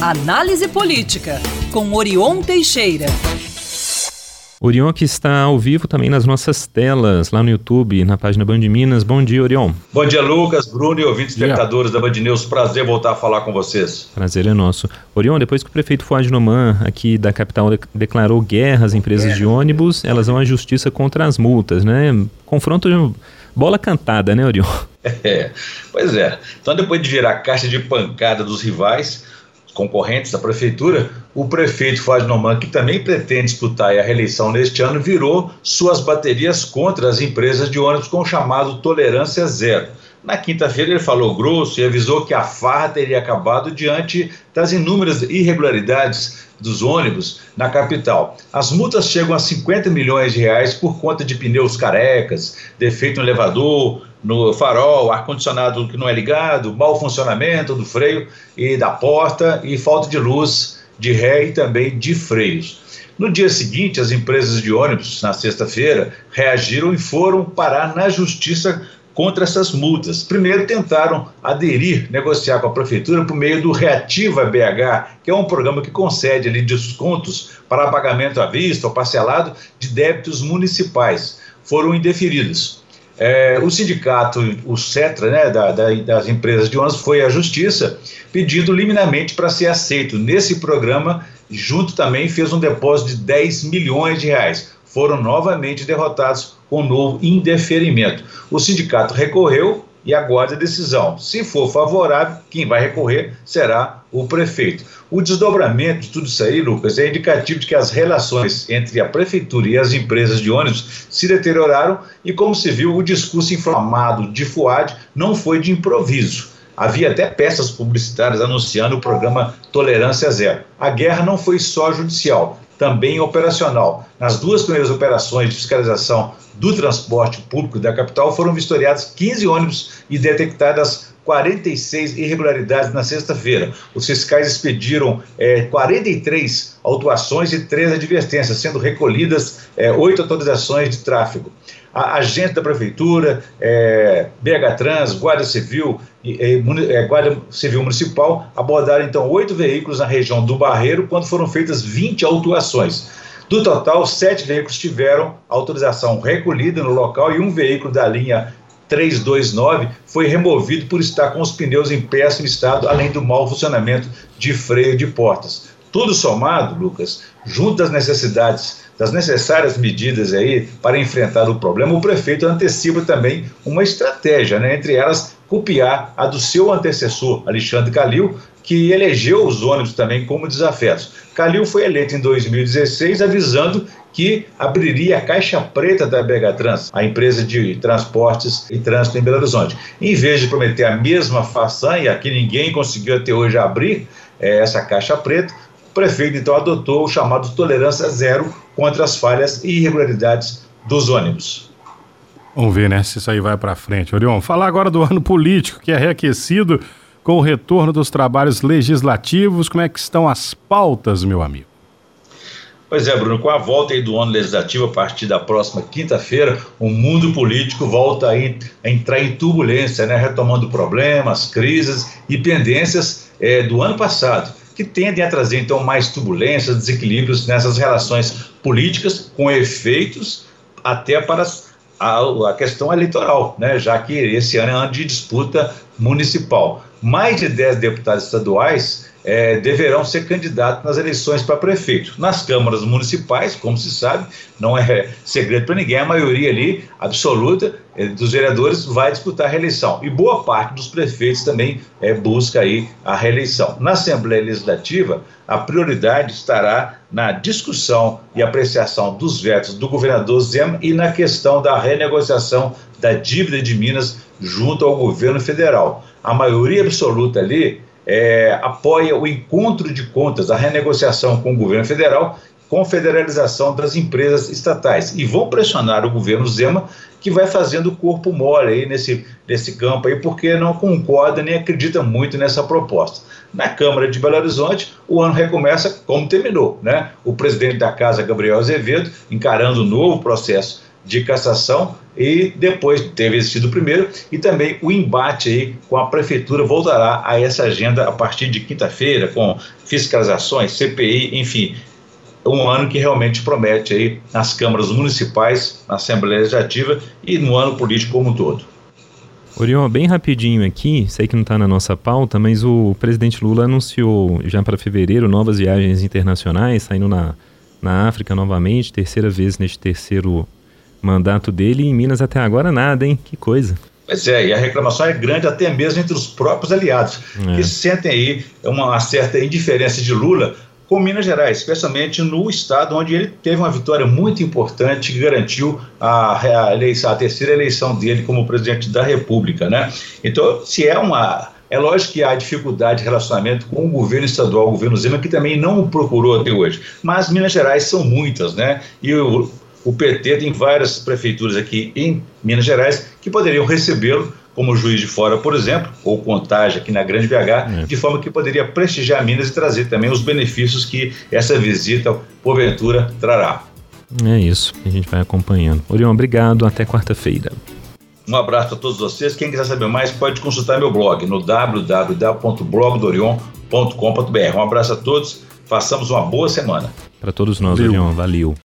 Análise Política, com Orion Teixeira. Orion que está ao vivo também nas nossas telas, lá no YouTube, na página Band Minas. Bom dia, Orion. Bom dia, Lucas, Bruno e ouvintes espectadores da Band News. Prazer voltar a falar com vocês. Prazer é nosso. Orion, depois que o prefeito Fuad Noman, aqui da capital, declarou guerra às empresas de ônibus, elas vão à justiça contra as multas, né? Confronto de bola cantada, né, Orion? É, pois é. Então, depois de virar caixa de pancada dos rivais, concorrentes da prefeitura, o prefeito Noman, que também pretende disputar a reeleição neste ano, virou suas baterias contra as empresas de ônibus com o chamado tolerância zero. Na quinta-feira ele falou grosso e avisou que a farra teria acabado diante das inúmeras irregularidades dos ônibus na capital. As multas chegam a 50 milhões de reais por conta de pneus carecas, defeito no elevador, no farol, ar-condicionado que não é ligado, mau funcionamento do freio e da porta e falta de luz de ré e também de freios. No dia seguinte, as empresas de ônibus, na sexta-feira, reagiram e foram parar na justiça contra essas multas. Primeiro tentaram aderir, negociar com a prefeitura por meio do Reativa BH, que é um programa que concede ali descontos para pagamento à vista ou parcelado de débitos municipais. Foram indeferidos. É, o sindicato, o CETRA, né, da, da, das empresas de ônibus, foi à justiça pedindo liminamente para ser aceito nesse programa, junto também fez um depósito de 10 milhões de reais. Foram novamente derrotados com novo indeferimento. O sindicato recorreu e aguarda a decisão. Se for favorável, quem vai recorrer será o prefeito. O desdobramento de tudo isso aí, Lucas, é indicativo de que as relações entre a prefeitura e as empresas de ônibus se deterioraram e, como se viu, o discurso inflamado de Fuad não foi de improviso. Havia até peças publicitárias anunciando o programa Tolerância Zero. A guerra não foi só judicial, também operacional. Nas duas primeiras operações de fiscalização do transporte público da capital foram vistoriados 15 ônibus e detectadas 46 irregularidades na sexta-feira. Os fiscais expediram é, 43 autuações e três advertências, sendo recolhidas é, oito autorizações de tráfego. A agente da prefeitura, é, BH Trans, Guarda Civil é, Guarda Civil Municipal abordaram então oito veículos na região do Barreiro, quando foram feitas 20 autuações. Do total, sete veículos tiveram autorização recolhida no local e um veículo da linha 329 foi removido por estar com os pneus em péssimo estado, além do mau funcionamento de freio de portas. Tudo somado, Lucas, junto das necessidades, das necessárias medidas aí para enfrentar o problema, o prefeito antecipa também uma estratégia, né? entre elas copiar a do seu antecessor, Alexandre Calil, que elegeu os ônibus também como desafetos. Calil foi eleito em 2016 avisando que abriria a caixa preta da BH Trans, a empresa de transportes e trânsito em Belo Horizonte. Em vez de prometer a mesma façanha que ninguém conseguiu até hoje abrir é, essa caixa preta, o prefeito então adotou o chamado tolerância zero contra as falhas e irregularidades dos ônibus. Vamos ver, né, se isso aí vai para frente. Orion, falar agora do ano político, que é reaquecido com o retorno dos trabalhos legislativos. Como é que estão as pautas, meu amigo? Pois é, Bruno, com a volta aí do ano legislativo a partir da próxima quinta-feira, o mundo político volta a, a, entrar em turbulência, né, retomando problemas, crises e pendências é, do ano passado, que tendem a trazer então mais turbulências, desequilíbrios nessas relações políticas, com efeitos até para a, a questão eleitoral, né, já que esse ano é ano de disputa municipal. Mais de 10 deputados estaduais é, deverão ser candidatos nas eleições para prefeito. Nas câmaras municipais, como se sabe, não é segredo para ninguém, a maioria ali, absoluta, é, dos vereadores vai disputar a reeleição. E boa parte dos prefeitos também é, busca aí a reeleição. Na Assembleia Legislativa, a prioridade estará na discussão e apreciação dos vetos do governador Zema e na questão da renegociação da dívida de Minas junto ao governo federal a maioria absoluta ali é, apoia o encontro de contas, a renegociação com o governo federal, com federalização das empresas estatais. E vão pressionar o governo Zema, que vai fazendo o corpo mole aí nesse, nesse campo aí, porque não concorda nem acredita muito nessa proposta. Na Câmara de Belo Horizonte, o ano recomeça como terminou, né? O presidente da casa, Gabriel Azevedo, encarando o novo processo de cassação e depois teve existido o primeiro e também o embate aí com a prefeitura voltará a essa agenda a partir de quinta-feira com fiscalizações, CPI, enfim, um ano que realmente promete aí nas câmaras municipais, na Assembleia Legislativa e no ano político como um todo. Orion, bem rapidinho aqui, sei que não está na nossa pauta, mas o presidente Lula anunciou já para fevereiro novas viagens internacionais, saindo na, na África novamente, terceira vez neste terceiro mandato dele, e em Minas até agora nada, hein? Que coisa. Pois é, e a reclamação é grande até mesmo entre os próprios aliados, é. que sentem aí uma certa indiferença de Lula com Minas Gerais, especialmente no estado onde ele teve uma vitória muito importante que garantiu a, a, eleição, a terceira eleição dele como presidente da República, né? Então, se é uma é lógico que há dificuldade de relacionamento com o governo estadual, o governo Zema, que também não o procurou até hoje. Mas Minas Gerais são muitas, né? E o, o PT tem várias prefeituras aqui em Minas Gerais que poderiam recebê-lo como juiz de fora, por exemplo, ou contagem aqui na Grande BH, é. de forma que poderia prestigiar Minas e trazer também os benefícios que essa visita, porventura, trará. É isso, a gente vai acompanhando. Orion, obrigado, até quarta-feira. Um abraço a todos vocês. Quem quiser saber mais, pode consultar meu blog no www.blogdorion.com.br. Um abraço a todos, façamos uma boa semana. Para todos nós, Valeu. Orion, valeu.